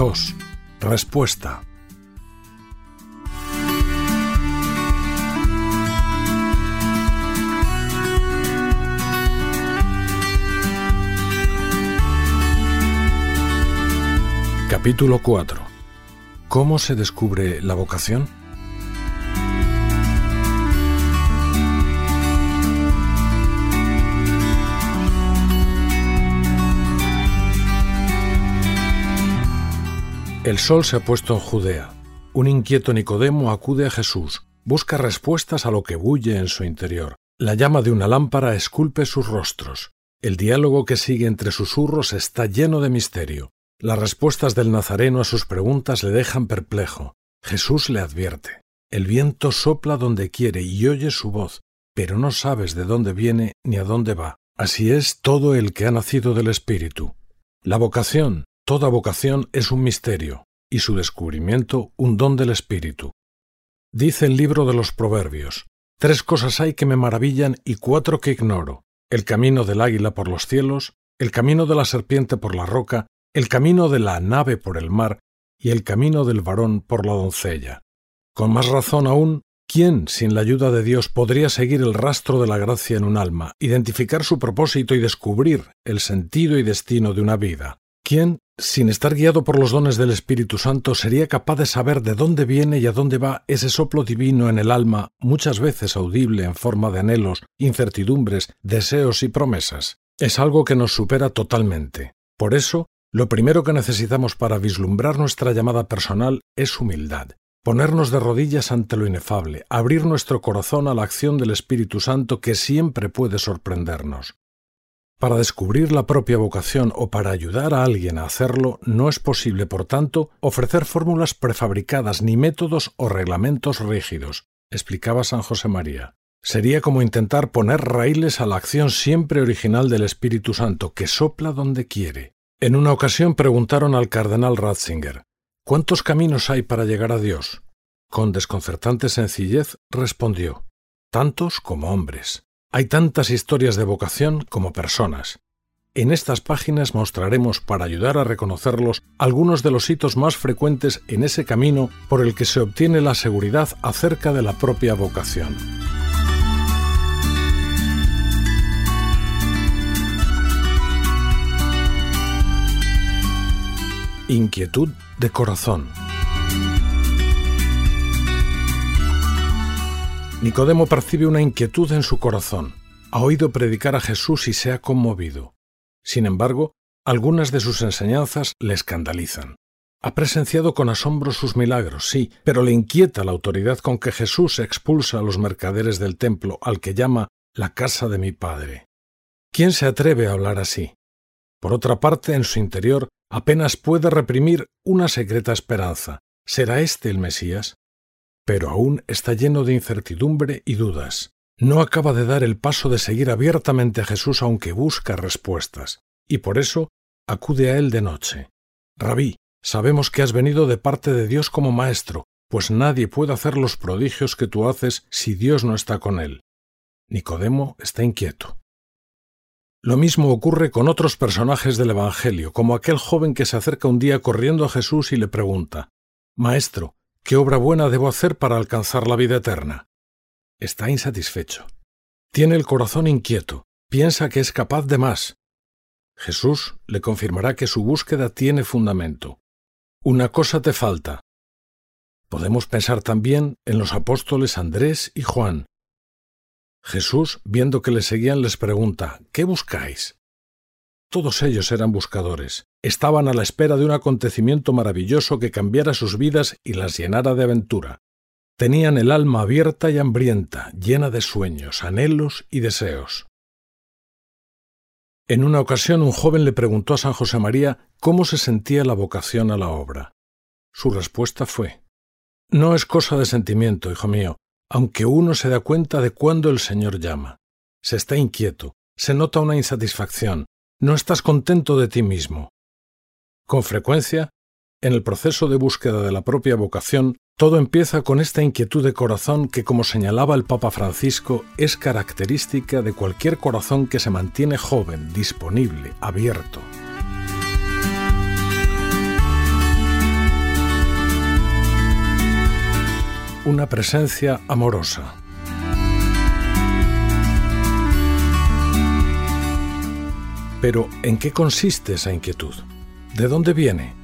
2. Respuesta. Capítulo 4. ¿Cómo se descubre la vocación? El sol se ha puesto en Judea. Un inquieto Nicodemo acude a Jesús, busca respuestas a lo que bulle en su interior. La llama de una lámpara esculpe sus rostros. El diálogo que sigue entre susurros está lleno de misterio. Las respuestas del Nazareno a sus preguntas le dejan perplejo. Jesús le advierte. El viento sopla donde quiere y oye su voz, pero no sabes de dónde viene ni a dónde va. Así es todo el que ha nacido del Espíritu. La vocación, Toda vocación es un misterio y su descubrimiento un don del Espíritu. Dice el libro de los Proverbios, Tres cosas hay que me maravillan y cuatro que ignoro, el camino del águila por los cielos, el camino de la serpiente por la roca, el camino de la nave por el mar y el camino del varón por la doncella. Con más razón aún, ¿quién, sin la ayuda de Dios, podría seguir el rastro de la gracia en un alma, identificar su propósito y descubrir el sentido y destino de una vida? ¿Quién, sin estar guiado por los dones del Espíritu Santo, sería capaz de saber de dónde viene y a dónde va ese soplo divino en el alma, muchas veces audible en forma de anhelos, incertidumbres, deseos y promesas. Es algo que nos supera totalmente. Por eso, lo primero que necesitamos para vislumbrar nuestra llamada personal es humildad. Ponernos de rodillas ante lo inefable, abrir nuestro corazón a la acción del Espíritu Santo que siempre puede sorprendernos. Para descubrir la propia vocación o para ayudar a alguien a hacerlo, no es posible, por tanto, ofrecer fórmulas prefabricadas ni métodos o reglamentos rígidos, explicaba San José María. Sería como intentar poner raíles a la acción siempre original del Espíritu Santo, que sopla donde quiere. En una ocasión preguntaron al cardenal Ratzinger, ¿cuántos caminos hay para llegar a Dios? Con desconcertante sencillez respondió, tantos como hombres. Hay tantas historias de vocación como personas. En estas páginas mostraremos, para ayudar a reconocerlos, algunos de los hitos más frecuentes en ese camino por el que se obtiene la seguridad acerca de la propia vocación. Inquietud de corazón. Nicodemo percibe una inquietud en su corazón. Ha oído predicar a Jesús y se ha conmovido. Sin embargo, algunas de sus enseñanzas le escandalizan. Ha presenciado con asombro sus milagros, sí, pero le inquieta la autoridad con que Jesús expulsa a los mercaderes del templo, al que llama la casa de mi Padre. ¿Quién se atreve a hablar así? Por otra parte, en su interior apenas puede reprimir una secreta esperanza. ¿Será este el Mesías? Pero aún está lleno de incertidumbre y dudas. No acaba de dar el paso de seguir abiertamente a Jesús aunque busca respuestas, y por eso acude a él de noche. Rabí, sabemos que has venido de parte de Dios como maestro, pues nadie puede hacer los prodigios que tú haces si Dios no está con él. Nicodemo está inquieto. Lo mismo ocurre con otros personajes del Evangelio, como aquel joven que se acerca un día corriendo a Jesús y le pregunta Maestro, ¿Qué obra buena debo hacer para alcanzar la vida eterna? Está insatisfecho. Tiene el corazón inquieto. Piensa que es capaz de más. Jesús le confirmará que su búsqueda tiene fundamento. Una cosa te falta. Podemos pensar también en los apóstoles Andrés y Juan. Jesús, viendo que le seguían, les pregunta, ¿qué buscáis? Todos ellos eran buscadores. Estaban a la espera de un acontecimiento maravilloso que cambiara sus vidas y las llenara de aventura. Tenían el alma abierta y hambrienta, llena de sueños, anhelos y deseos. En una ocasión un joven le preguntó a San José María cómo se sentía la vocación a la obra. Su respuesta fue No es cosa de sentimiento, hijo mío, aunque uno se da cuenta de cuándo el Señor llama. Se está inquieto, se nota una insatisfacción, no estás contento de ti mismo. Con frecuencia, en el proceso de búsqueda de la propia vocación, todo empieza con esta inquietud de corazón que, como señalaba el Papa Francisco, es característica de cualquier corazón que se mantiene joven, disponible, abierto. Una presencia amorosa, Pero, ¿en qué consiste esa inquietud? ¿De dónde viene?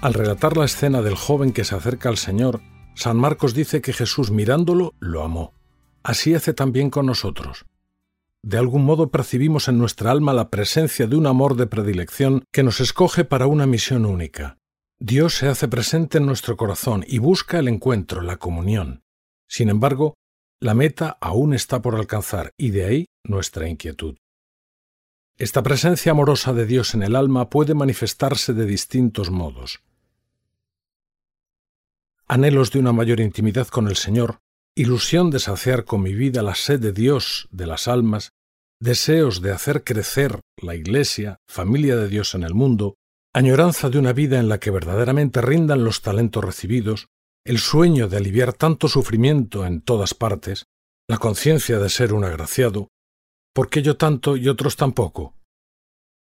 Al relatar la escena del joven que se acerca al Señor, San Marcos dice que Jesús mirándolo lo amó. Así hace también con nosotros. De algún modo percibimos en nuestra alma la presencia de un amor de predilección que nos escoge para una misión única. Dios se hace presente en nuestro corazón y busca el encuentro, la comunión. Sin embargo, la meta aún está por alcanzar y de ahí nuestra inquietud. Esta presencia amorosa de Dios en el alma puede manifestarse de distintos modos. Anhelos de una mayor intimidad con el Señor, ilusión de saciar con mi vida la sed de Dios de las almas, deseos de hacer crecer la Iglesia, familia de Dios en el mundo, añoranza de una vida en la que verdaderamente rindan los talentos recibidos, el sueño de aliviar tanto sufrimiento en todas partes, la conciencia de ser un agraciado, ¿Por qué yo tanto y otros tampoco?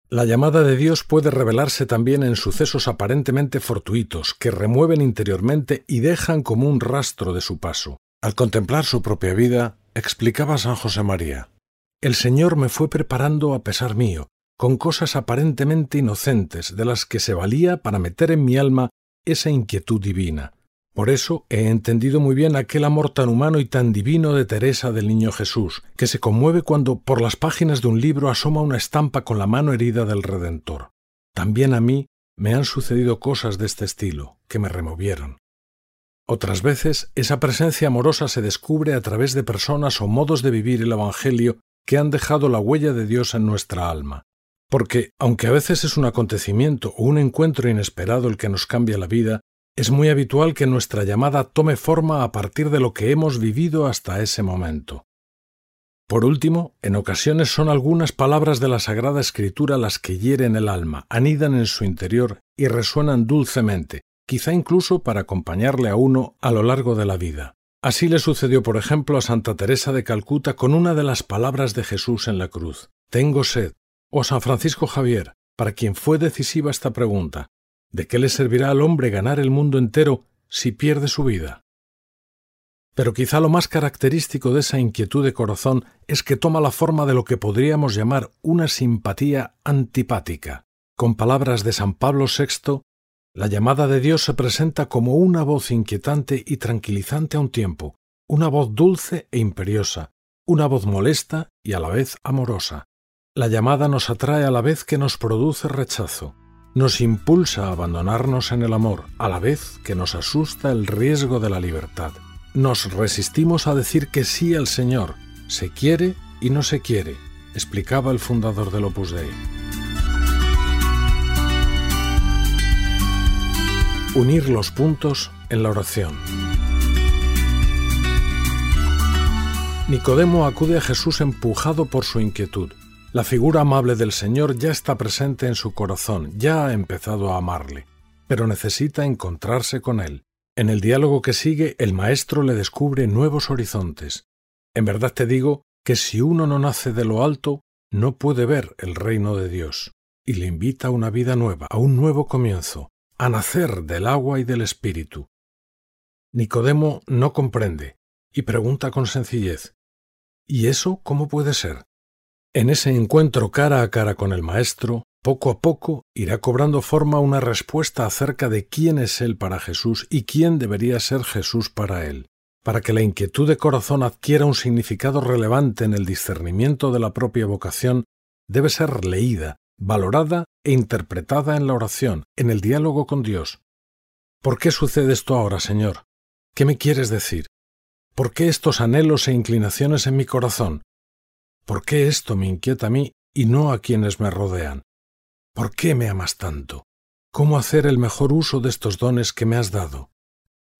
La llamada de Dios puede revelarse también en sucesos aparentemente fortuitos que remueven interiormente y dejan como un rastro de su paso. Al contemplar su propia vida, explicaba San José María, El Señor me fue preparando a pesar mío, con cosas aparentemente inocentes de las que se valía para meter en mi alma esa inquietud divina, por eso he entendido muy bien aquel amor tan humano y tan divino de Teresa del Niño Jesús, que se conmueve cuando por las páginas de un libro asoma una estampa con la mano herida del Redentor. También a mí me han sucedido cosas de este estilo, que me removieron. Otras veces esa presencia amorosa se descubre a través de personas o modos de vivir el Evangelio que han dejado la huella de Dios en nuestra alma. Porque, aunque a veces es un acontecimiento o un encuentro inesperado el que nos cambia la vida, es muy habitual que nuestra llamada tome forma a partir de lo que hemos vivido hasta ese momento. Por último, en ocasiones son algunas palabras de la Sagrada Escritura las que hieren el alma, anidan en su interior y resuenan dulcemente, quizá incluso para acompañarle a uno a lo largo de la vida. Así le sucedió, por ejemplo, a Santa Teresa de Calcuta con una de las palabras de Jesús en la cruz, Tengo sed, o a San Francisco Javier, para quien fue decisiva esta pregunta, ¿De qué le servirá al hombre ganar el mundo entero si pierde su vida? Pero quizá lo más característico de esa inquietud de corazón es que toma la forma de lo que podríamos llamar una simpatía antipática. Con palabras de San Pablo VI, la llamada de Dios se presenta como una voz inquietante y tranquilizante a un tiempo, una voz dulce e imperiosa, una voz molesta y a la vez amorosa. La llamada nos atrae a la vez que nos produce rechazo nos impulsa a abandonarnos en el amor, a la vez que nos asusta el riesgo de la libertad. Nos resistimos a decir que sí al Señor, se quiere y no se quiere, explicaba el fundador del Opus Dei. Unir los puntos en la oración. Nicodemo acude a Jesús empujado por su inquietud. La figura amable del Señor ya está presente en su corazón, ya ha empezado a amarle, pero necesita encontrarse con Él. En el diálogo que sigue, el Maestro le descubre nuevos horizontes. En verdad te digo que si uno no nace de lo alto, no puede ver el reino de Dios, y le invita a una vida nueva, a un nuevo comienzo, a nacer del agua y del Espíritu. Nicodemo no comprende, y pregunta con sencillez, ¿Y eso cómo puede ser? En ese encuentro cara a cara con el Maestro, poco a poco irá cobrando forma una respuesta acerca de quién es Él para Jesús y quién debería ser Jesús para Él. Para que la inquietud de corazón adquiera un significado relevante en el discernimiento de la propia vocación, debe ser leída, valorada e interpretada en la oración, en el diálogo con Dios. ¿Por qué sucede esto ahora, Señor? ¿Qué me quieres decir? ¿Por qué estos anhelos e inclinaciones en mi corazón? ¿Por qué esto me inquieta a mí y no a quienes me rodean? ¿Por qué me amas tanto? ¿Cómo hacer el mejor uso de estos dones que me has dado?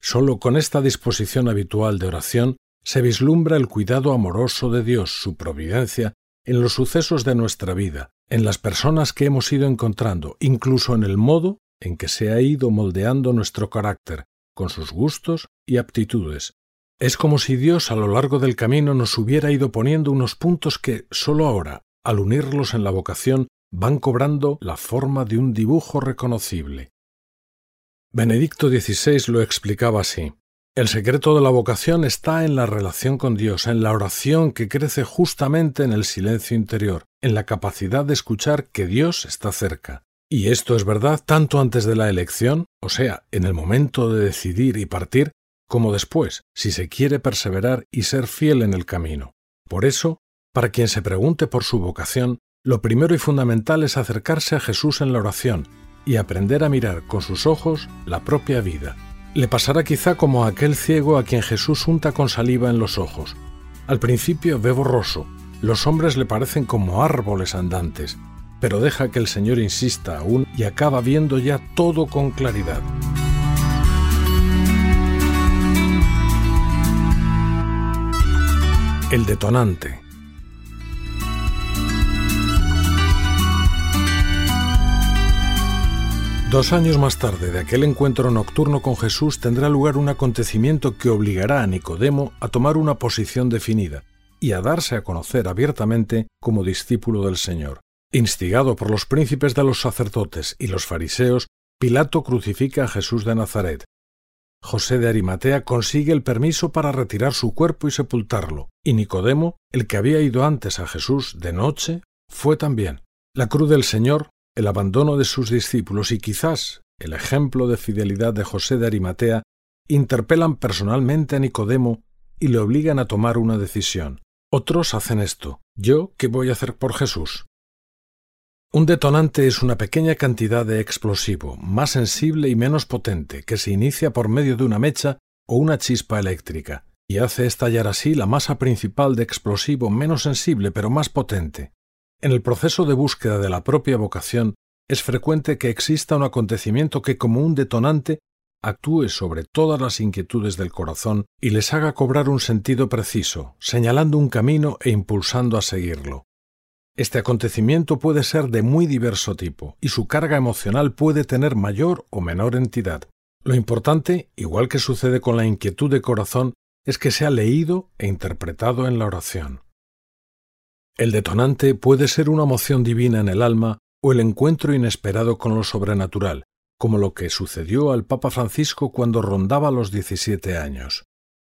Solo con esta disposición habitual de oración se vislumbra el cuidado amoroso de Dios, su providencia, en los sucesos de nuestra vida, en las personas que hemos ido encontrando, incluso en el modo en que se ha ido moldeando nuestro carácter, con sus gustos y aptitudes, es como si Dios a lo largo del camino nos hubiera ido poniendo unos puntos que, sólo ahora, al unirlos en la vocación, van cobrando la forma de un dibujo reconocible. Benedicto XVI lo explicaba así. El secreto de la vocación está en la relación con Dios, en la oración que crece justamente en el silencio interior, en la capacidad de escuchar que Dios está cerca. Y esto es verdad tanto antes de la elección, o sea, en el momento de decidir y partir, como después, si se quiere perseverar y ser fiel en el camino. Por eso, para quien se pregunte por su vocación, lo primero y fundamental es acercarse a Jesús en la oración y aprender a mirar con sus ojos la propia vida le pasará quizá como a aquel ciego a quien Jesús unta con saliva en los ojos. Al principio ve borroso, los hombres le parecen como árboles andantes, pero deja que el Señor insista aún y acaba viendo ya todo con claridad. El detonante. Dos años más tarde de aquel encuentro nocturno con Jesús tendrá lugar un acontecimiento que obligará a Nicodemo a tomar una posición definida y a darse a conocer abiertamente como discípulo del Señor. Instigado por los príncipes de los sacerdotes y los fariseos, Pilato crucifica a Jesús de Nazaret. José de Arimatea consigue el permiso para retirar su cuerpo y sepultarlo, y Nicodemo, el que había ido antes a Jesús de noche, fue también. La cruz del Señor el abandono de sus discípulos y quizás el ejemplo de fidelidad de José de Arimatea interpelan personalmente a Nicodemo y le obligan a tomar una decisión. Otros hacen esto. ¿Yo qué voy a hacer por Jesús? Un detonante es una pequeña cantidad de explosivo, más sensible y menos potente, que se inicia por medio de una mecha o una chispa eléctrica, y hace estallar así la masa principal de explosivo menos sensible pero más potente. En el proceso de búsqueda de la propia vocación es frecuente que exista un acontecimiento que como un detonante actúe sobre todas las inquietudes del corazón y les haga cobrar un sentido preciso, señalando un camino e impulsando a seguirlo. Este acontecimiento puede ser de muy diverso tipo y su carga emocional puede tener mayor o menor entidad. Lo importante, igual que sucede con la inquietud de corazón, es que sea leído e interpretado en la oración. El detonante puede ser una emoción divina en el alma o el encuentro inesperado con lo sobrenatural, como lo que sucedió al Papa Francisco cuando rondaba los 17 años.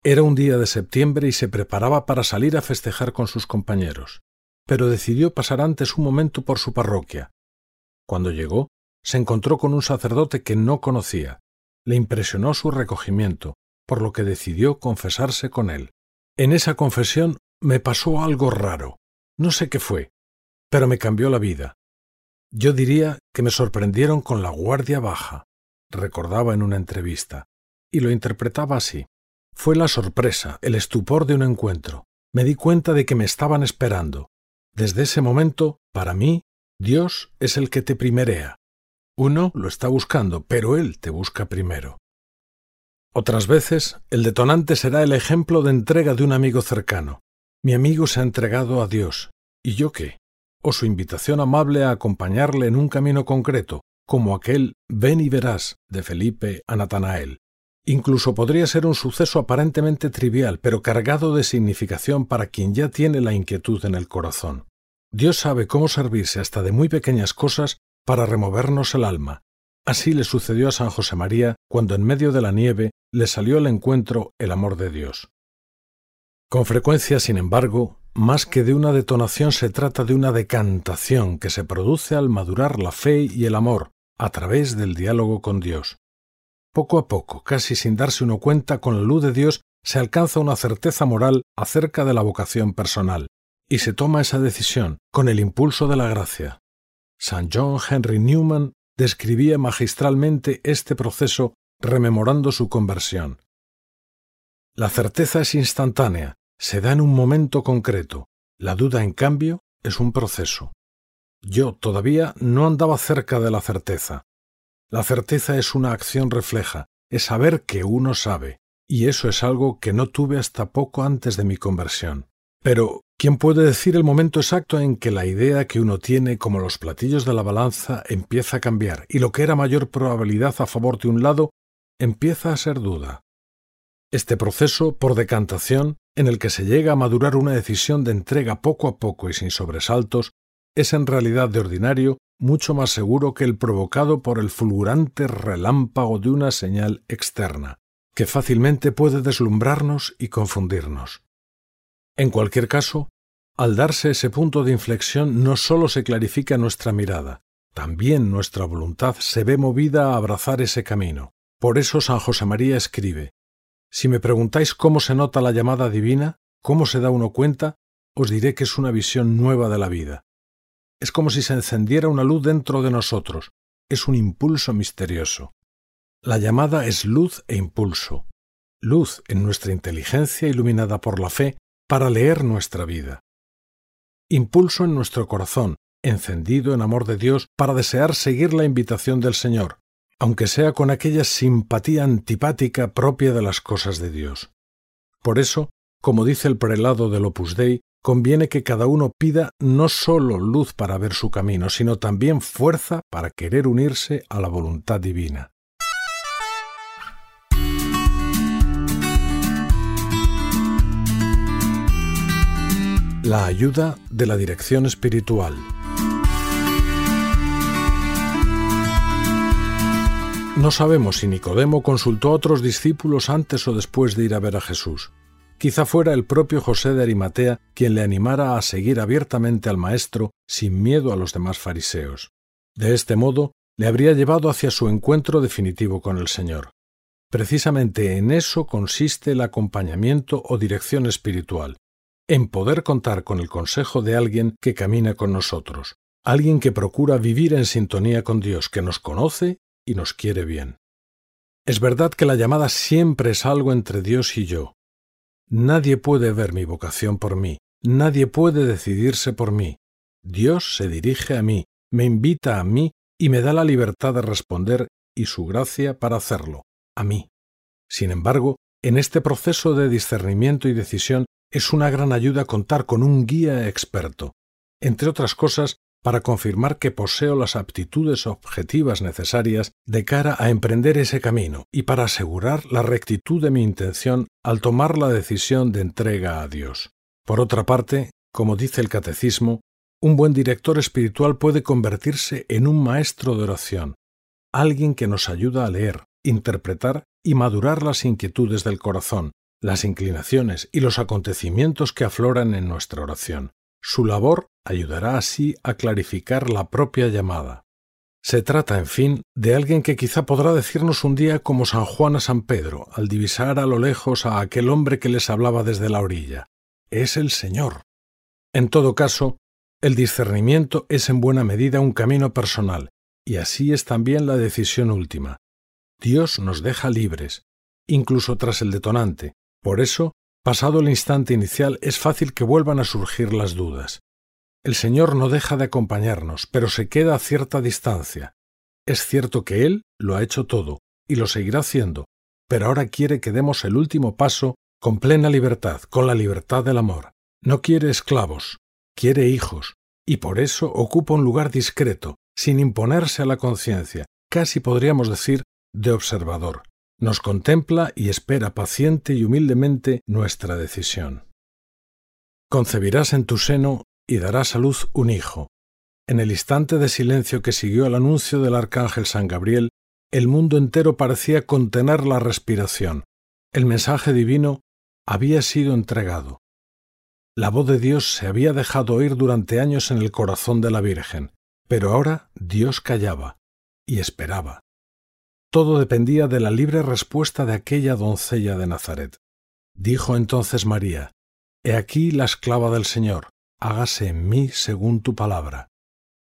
Era un día de septiembre y se preparaba para salir a festejar con sus compañeros, pero decidió pasar antes un momento por su parroquia. Cuando llegó, se encontró con un sacerdote que no conocía. Le impresionó su recogimiento, por lo que decidió confesarse con él. En esa confesión me pasó algo raro. No sé qué fue, pero me cambió la vida. Yo diría que me sorprendieron con la guardia baja, recordaba en una entrevista, y lo interpretaba así. Fue la sorpresa, el estupor de un encuentro. Me di cuenta de que me estaban esperando. Desde ese momento, para mí, Dios es el que te primerea. Uno lo está buscando, pero Él te busca primero. Otras veces, el detonante será el ejemplo de entrega de un amigo cercano. Mi amigo se ha entregado a Dios. ¿Y yo qué? O su invitación amable a acompañarle en un camino concreto, como aquel Ven y verás de Felipe a Natanael. Incluso podría ser un suceso aparentemente trivial, pero cargado de significación para quien ya tiene la inquietud en el corazón. Dios sabe cómo servirse hasta de muy pequeñas cosas para removernos el alma. Así le sucedió a San José María cuando en medio de la nieve le salió al encuentro el amor de Dios. Con frecuencia, sin embargo, más que de una detonación se trata de una decantación que se produce al madurar la fe y el amor a través del diálogo con Dios. Poco a poco, casi sin darse uno cuenta, con la luz de Dios se alcanza una certeza moral acerca de la vocación personal, y se toma esa decisión con el impulso de la gracia. San John Henry Newman describía magistralmente este proceso rememorando su conversión. La certeza es instantánea, se da en un momento concreto. La duda, en cambio, es un proceso. Yo todavía no andaba cerca de la certeza. La certeza es una acción refleja, es saber que uno sabe, y eso es algo que no tuve hasta poco antes de mi conversión. Pero, ¿quién puede decir el momento exacto en que la idea que uno tiene como los platillos de la balanza empieza a cambiar y lo que era mayor probabilidad a favor de un lado empieza a ser duda? Este proceso, por decantación, en el que se llega a madurar una decisión de entrega poco a poco y sin sobresaltos, es en realidad de ordinario mucho más seguro que el provocado por el fulgurante relámpago de una señal externa. que fácilmente puede deslumbrarnos y confundirnos. En cualquier caso, al darse ese punto de inflexión no sólo se clarifica nuestra mirada, también nuestra voluntad se ve movida a abrazar ese camino. Por eso San José María escribe, Si me preguntáis cómo se nota la llamada divina, cómo se da uno cuenta, os diré que es una visión nueva de la vida. Es como si se encendiera una luz dentro de nosotros, es un impulso misterioso. La llamada es luz e impulso, luz en nuestra inteligencia iluminada por la fe para leer nuestra vida. Impulso en nuestro corazón, encendido en amor de Dios para desear seguir la invitación del Señor, aunque sea con aquella simpatía antipática propia de las cosas de Dios. Por eso, como dice el prelado del Opus Dei, conviene que cada uno pida no sólo luz para ver su camino, sino también fuerza para querer unirse a la voluntad divina. La ayuda de la dirección espiritual. No sabemos si Nicodemo consultó a otros discípulos antes o después de ir a ver a Jesús. Quizá fuera el propio José de Arimatea quien le animara a seguir abiertamente al Maestro sin miedo a los demás fariseos. De este modo, le habría llevado hacia su encuentro definitivo con el Señor. Precisamente en eso consiste el acompañamiento o dirección espiritual, en poder contar con el consejo de alguien que camina con nosotros, alguien que procura vivir en sintonía con Dios, que nos conoce y nos quiere bien. Es verdad que la llamada siempre es algo entre Dios y yo. Nadie puede ver mi vocación por mí, nadie puede decidirse por mí. Dios se dirige a mí, me invita a mí y me da la libertad de responder y su gracia para hacerlo, a mí. Sin embargo, en este proceso de discernimiento y decisión es una gran ayuda contar con un guía experto, entre otras cosas para confirmar que poseo las aptitudes objetivas necesarias de cara a emprender ese camino y para asegurar la rectitud de mi intención al tomar la decisión de entrega a Dios. Por otra parte, como dice el Catecismo, un buen director espiritual puede convertirse en un maestro de oración, alguien que nos ayuda a leer, interpretar y madurar las inquietudes del corazón, las inclinaciones y los acontecimientos que afloran en nuestra oración. Su labor ayudará así a clarificar la propia llamada. Se trata, en fin, de alguien que quizá podrá decirnos un día como San Juan a San Pedro, al divisar a lo lejos a aquel hombre que les hablaba desde la orilla. Es el Señor. En todo caso, el discernimiento es en buena medida un camino personal, y así es también la decisión última. Dios nos deja libres, incluso tras el detonante, por eso, pasado el instante inicial, es fácil que vuelvan a surgir las dudas. El Señor no deja de acompañarnos, pero se queda a cierta distancia. Es cierto que Él lo ha hecho todo, y lo seguirá haciendo, pero ahora quiere que demos el último paso con plena libertad, con la libertad del amor. No quiere esclavos, quiere hijos, y por eso ocupa un lugar discreto, sin imponerse a la conciencia, casi podríamos decir de observador nos contempla y espera paciente y humildemente nuestra decisión. Concebirás en tu seno y darás a luz un hijo. En el instante de silencio que siguió al anuncio del arcángel San Gabriel, el mundo entero parecía contener la respiración. El mensaje divino había sido entregado. La voz de Dios se había dejado oír durante años en el corazón de la Virgen, pero ahora Dios callaba y esperaba. Todo dependía de la libre respuesta de aquella doncella de Nazaret. Dijo entonces María, He aquí la esclava del Señor, hágase en mí según tu palabra.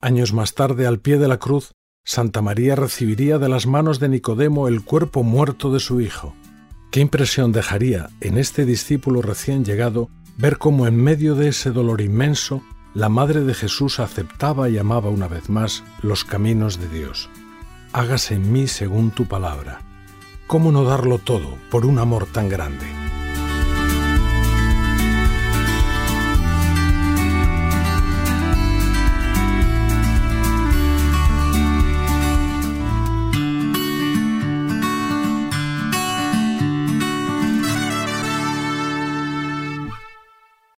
Años más tarde, al pie de la cruz, Santa María recibiría de las manos de Nicodemo el cuerpo muerto de su hijo. ¿Qué impresión dejaría en este discípulo recién llegado ver cómo en medio de ese dolor inmenso la Madre de Jesús aceptaba y amaba una vez más los caminos de Dios? Hágase en mí según tu palabra. ¿Cómo no darlo todo por un amor tan grande?